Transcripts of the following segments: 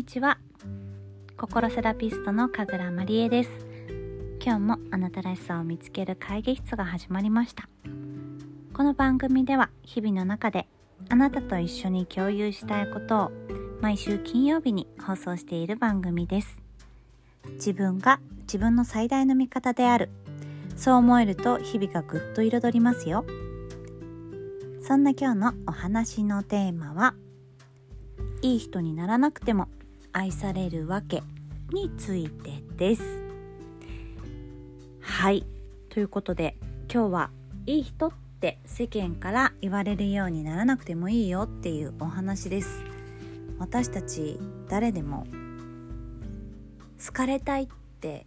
にちは。心セラピストの神楽まりえです。今日もあなたらしさを見つける会議室が始まりました。この番組では日々の中であなたと一緒に共有したいことを毎週金曜日に放送している番組です。自分が自分の最大の味方である。そう思えると日々がぐっと彩りますよ。そんな今日のお話のテーマはいい人にならなくても愛されるわけについてです。はい。ということで今日はいい人って世間から言われるようにならなくてもいいよっていうお話です。私たち誰でも好かれたいって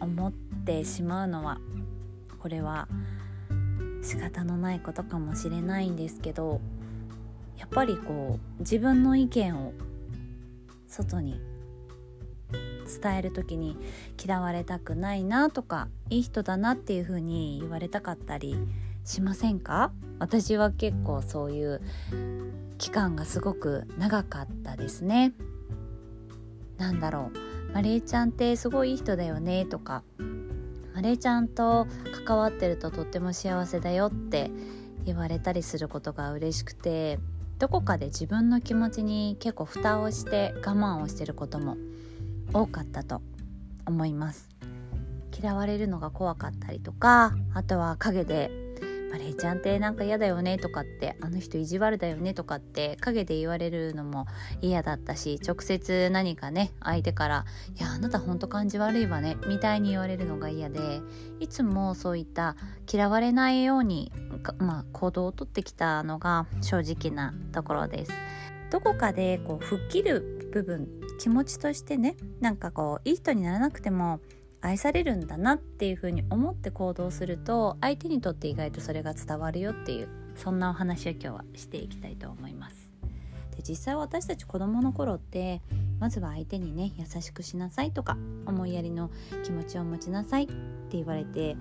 思ってしまうのはこれは仕方のないことかもしれないんですけどやっぱりこう自分の意見を外に伝える時に嫌われたくないなとかいい人だなっていう風に言われたかったりしませんか？私は結構そういう期間がすごく長かったですね。なんだろうマリエちゃんってすごいいい人だよねとかマリエちゃんと関わってるととっても幸せだよって言われたりすることが嬉しくてどこかで自分の気持ちに結構蓋をして我慢をしてることも多かったと思います。嫌われるのが怖かったりとかあとは陰で「マレーちゃんってなんか嫌だよね」とかって「あの人意地悪だよね」とかって陰で言われるのも嫌だったし直接何かね相手から「いやあなたほんと感じ悪いわね」みたいに言われるのが嫌でいつもそういった嫌われないようにまあ、行動をとってきたのが正直なところです。どこかでこう吹っ切る部分気持ちとしてねなんかこういい人にならなくても愛されるんだなっていうふうに思って行動すると相手にとって意外とそれが伝わるよっていうそんなお話を今日はしていきたいと思います。で実際私たち子供の頃ってまずは相手にね優しくしなさいとか思いやりの気持ちを持ちなさいって言われて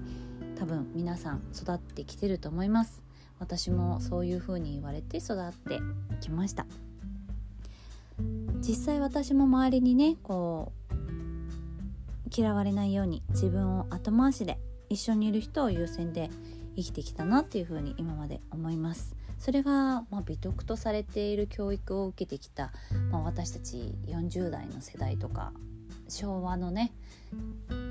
多分皆さん育ってきてると思います私もそういう風に言われて育ってきました実際私も周りにねこう嫌われないように自分を後回しで一緒にいる人を優先で生きてきたなっていう風に今まで思います。それが、まあ、美徳とされている教育を受けてきた、まあ、私たち40代の世代とか昭和のね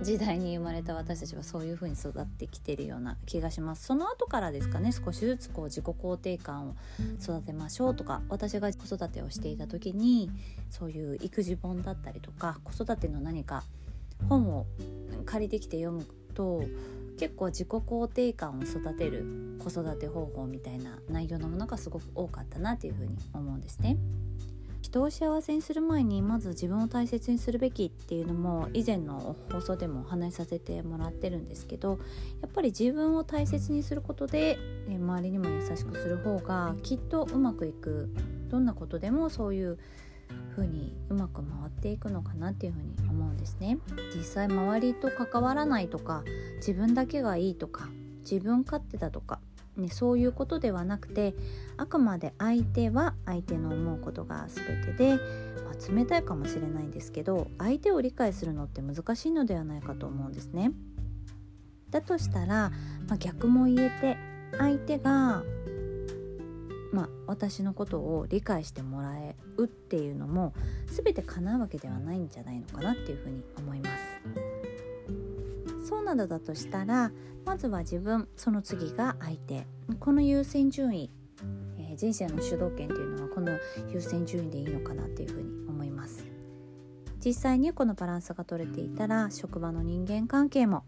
時代に生まれた私たちはそういう風に育ってきてるような気がします。その後からですかね少しずつこう自己肯定感を育てましょうとか私が子育てをしていた時にそういう育児本だったりとか子育ての何か本を借りてきて読むと結構自己肯定感を育てる子育て方法みたいな内容のものがすごく多かったなというふうに思うんですね。人を幸せにする前にまず自分を大切にするべきっていうのも以前の放送でもお話しさせてもらってるんですけどやっぱり自分を大切にすることで周りにも優しくする方がきっとうまくいくどんなことでもそういう風にうまく回っていくのかなっていう風に思うんですね実際周りと関わらないとか自分だけがいいとか自分勝手だとかね、そういうことではなくてあくまで相手は相手の思うことが全てで、まあ、冷たいかもしれないんですけど相手を理解するのって難しいのではないかと思うんですね。だとしたら、まあ、逆も言えて相手が、まあ、私のことを理解してもらえるっていうのも全て叶うわけではないんじゃないのかなっていうふうに思います。そうなのだとしたらまずは自分その次が相手この優先順位、えー、人生の主導権っていうのはこの優先順位でいいのかなっていうふうに思います実際にこのバランスが取れていたら職場の人間関係も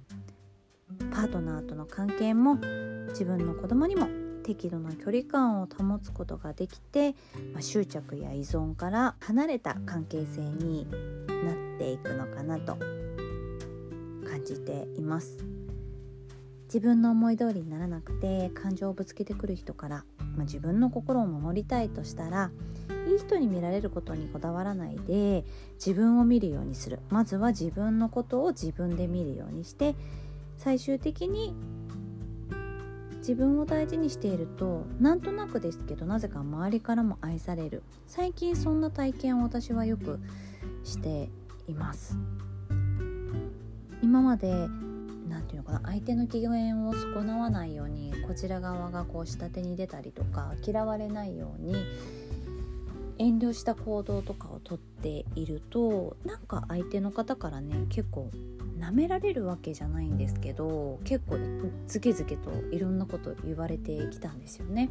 パートナーとの関係も自分の子供にも適度な距離感を保つことができて、まあ、執着や依存から離れた関係性になっていくのかなと感じています。自分の思い通りにならなくて感情をぶつけてくる人から、まあ、自分の心を守りたいとしたらいい人に見られることにこだわらないで自分を見るようにする。まずは自分のことを自分で見るようにして最終的に自分を大事にしているとなんとなくですけどなぜか周りからも愛される。最近そんな体験を私はよくしています。今まで何て言うのかな相手の機嫌を損なわないようにこちら側がこう下手に出たりとか嫌われないように遠慮した行動とかをとっているとなんか相手の方からね結構舐められるわけじゃないんですけど結構ズケズケといろんなこと言われてきたんですよね。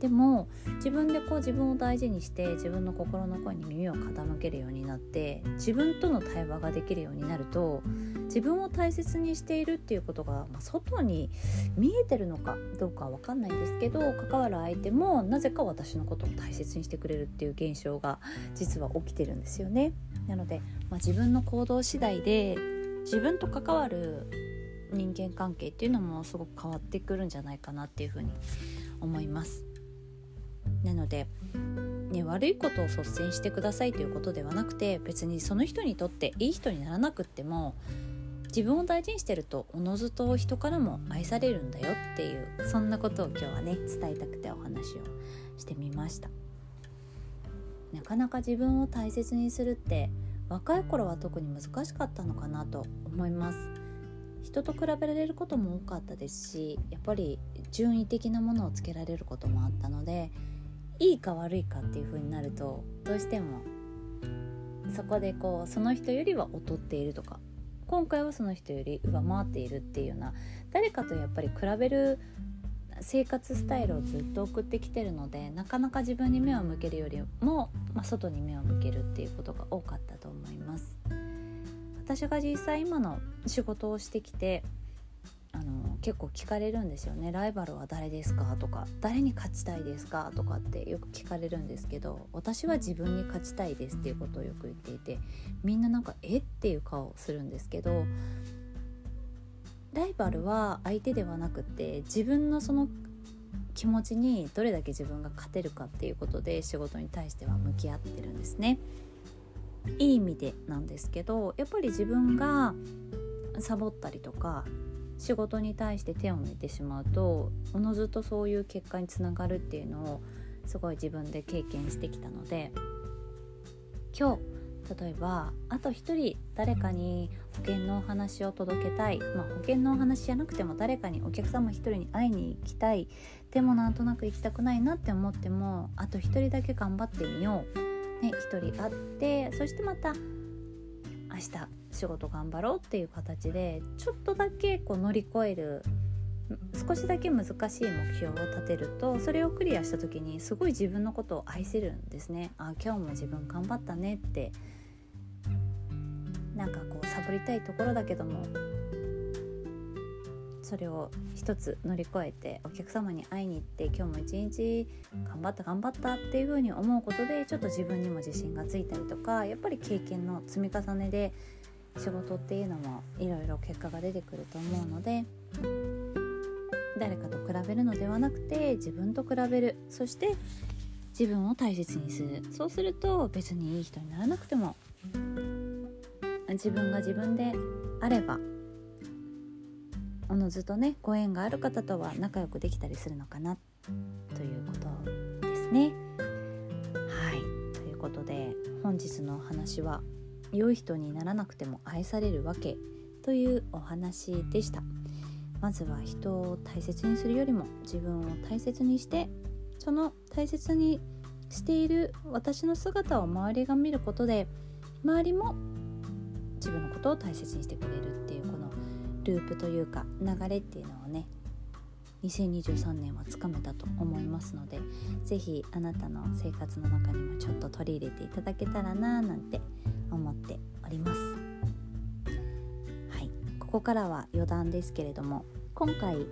でも自分でこう自分を大事にして自分の心の声に耳を傾けるようになって自分との対話ができるようになると自分を大切にしているっていうことが、まあ、外に見えてるのかどうかは分かんないんですけど関わる相手もなぜか私のことを大切にしてくれるっていう現象が実は起きてるんですよね。なので、まあ、自分の行動次第で自分と関わる人間関係っていうのもすごく変わってくるんじゃないかなっていうふうに思います。なので、ね、悪いことを率先してくださいということではなくて別にその人にとっていい人にならなくっても自分を大事にしてるとおのずと人からも愛されるんだよっていうそんなことを今日はね伝えたくてお話をしてみましたなかなか自分を大切にするって若い頃は特に難しかったのかなと思います。人と比べられることも多かったですしやっぱり順位的なものをつけられることもあったのでいいか悪いかっていう風になるとどうしてもそこでこうその人よりは劣っているとか今回はその人より上回っているっていうような誰かとやっぱり比べる生活スタイルをずっと送ってきてるのでなかなか自分に目を向けるよりも、まあ、外に目を向けるっていうことが多かったと思います私が実際今の仕事をしてきてあの結構聞かれるんですよね「ライバルは誰ですか?」とか「誰に勝ちたいですか?」とかってよく聞かれるんですけど私は自分に勝ちたいですっていうことをよく言っていてみんななんか「え？っ?」ていう顔をするんですけどライバルは相手ではなくて自分のその気持ちにどれだけ自分が勝てるかっていうことで仕事に対しては向き合ってるんですね。いい意味でなんですけどやっぱり自分がサボったりとか仕事に対して手を抜いてしまうとおのずとそういう結果につながるっていうのをすごい自分で経験してきたので今日例えばあと一人誰かに保険のお話を届けたい、まあ、保険のお話じゃなくても誰かにお客様一人に会いに行きたい。でもなんとなく行きたくないなって思ってもあと一人だけ頑張ってみよう、ね、一人会ってそしてまた明日仕事頑張ろうっていう形でちょっとだけこう乗り越える少しだけ難しい目標を立てるとそれをクリアした時にすごい自分のことを愛せるんですね。あ今日も自分頑張ったねってなんかこうサボりたいところだけどもそれを一つ乗り越えてお客様に会いに行って今日も一日頑張った頑張ったっていうふうに思うことでちょっと自分にも自信がついたりとかやっぱり経験の積み重ねで仕事っていうのもいろいろ結果が出てくると思うので誰かと比べるのではなくて自分と比べるそして自分を大切にするそうすると別にいい人にならなくても自分が自分であればおのずとねご縁がある方とは仲良くできたりするのかなということですね。はいということで本日のお話は「良い人にならなくても愛されるわけ」というお話でした。まずは人を大切にするよりも自分を大切にしてその大切にしている私の姿を周りが見ることで周りも自分のことを大切にしてくれるっていうこのループというか流れっていうのをね2023年はつかめたと思いますので是非あなたの生活の中にもちょっと取り入れていただけたらななんて思っております。ここからは余談ですけれども今回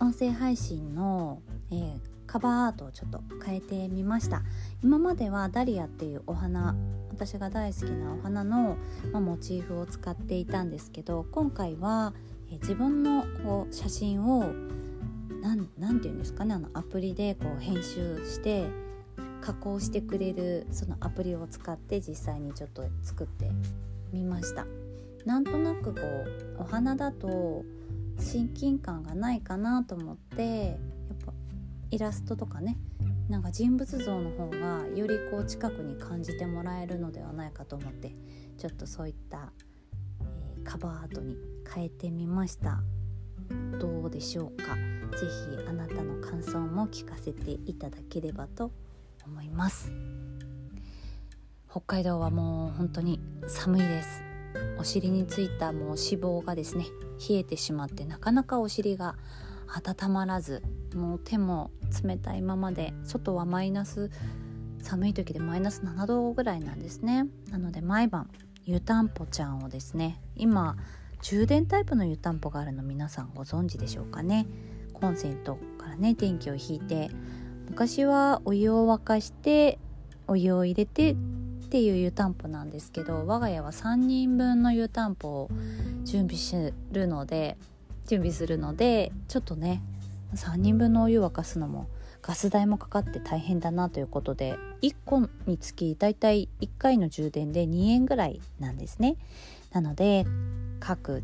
音声配信の、えー、カバーアートをちょっと変えてみました。今まではダリアっていうお花私が大好きなお花の、まあ、モチーフを使っていたんですけど今回は、え自分のこう写真を何て言うんですかねあのアプリでこう編集して加工してくれるそのアプリを使って実際にちょっと作ってみました。なんとなくこうお花だと親近感がないかなと思ってやっぱイラストとかねなんか人物像の方がよりこう近くに感じてもらえるのではないかと思ってちょっとそういった、えー、カバーアートに変えてみました。どうでしょうか？是非あなたの感想も聞かせていただければと思います。北海道はもう本当に寒いです。お尻についたもう脂肪がですね冷えてしまってなかなかお尻が温まらずもう手も冷たいままで外はマイナス寒い時でマイナス7度ぐらいなんですね。なので毎晩湯たんぽちゃんをですね今充電タイプの湯たんぽがあるの皆さんご存知でしょうかね。コンセントからね電気を引いて昔はお湯を沸かしてお湯を入れてっていう湯たんぽなんですけど我が家は3人分の湯たんぽを準備するので準備するのでちょっとね3人分のお湯沸かすのもガス代もかかって大変だなということで1個につきだいたい1回の充電で2円ぐらいなんですね。なので各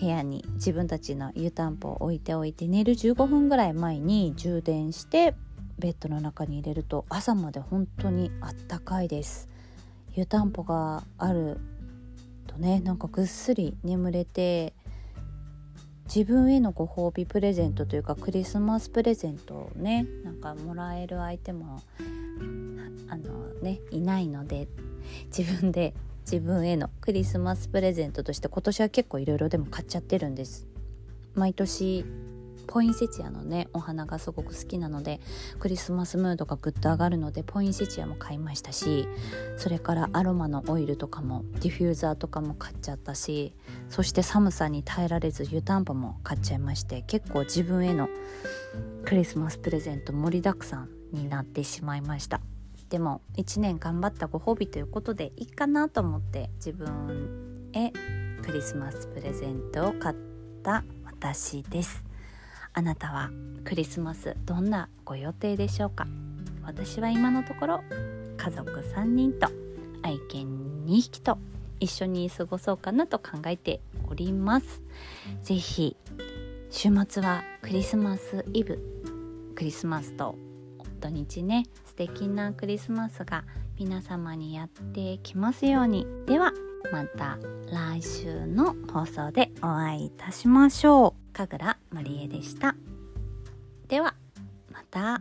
部屋に自分たちの湯たんぽを置いておいて寝る15分ぐらい前に充電してベッドの中に入れると朝まで本当にあったかいです。湯たんぽがあるとねなんかぐっすり眠れて自分へのご褒美プレゼントというかクリスマスプレゼントをねなんかもらえる相手もあのねいないので自分で自分へのクリスマスプレゼントとして今年は結構いろいろでも買っちゃってるんです。毎年ポインセチアのねお花がすごく好きなのでクリスマスムードがぐっと上がるのでポインセチアも買いましたしそれからアロマのオイルとかもディフューザーとかも買っちゃったしそして寒さに耐えられず湯たんぽも買っちゃいまして結構自分へのクリスマスプレゼント盛りだくさんになってしまいました。でも1年頑張ったご褒美ということでいいかなと思って自分へクリスマスプレゼントを買った私です。あなたはクリスマスどんなご予定でしょうか？私は今のところ家族3人と愛犬2匹と一緒に過ごそうかなと考えております。是非週末はクリスマスイブクリスマスと土日ね素敵なクリスマスが皆様にやってきますように。ではまた来週の放送でお会いいたしましょう。神楽まりえでした。ではまた。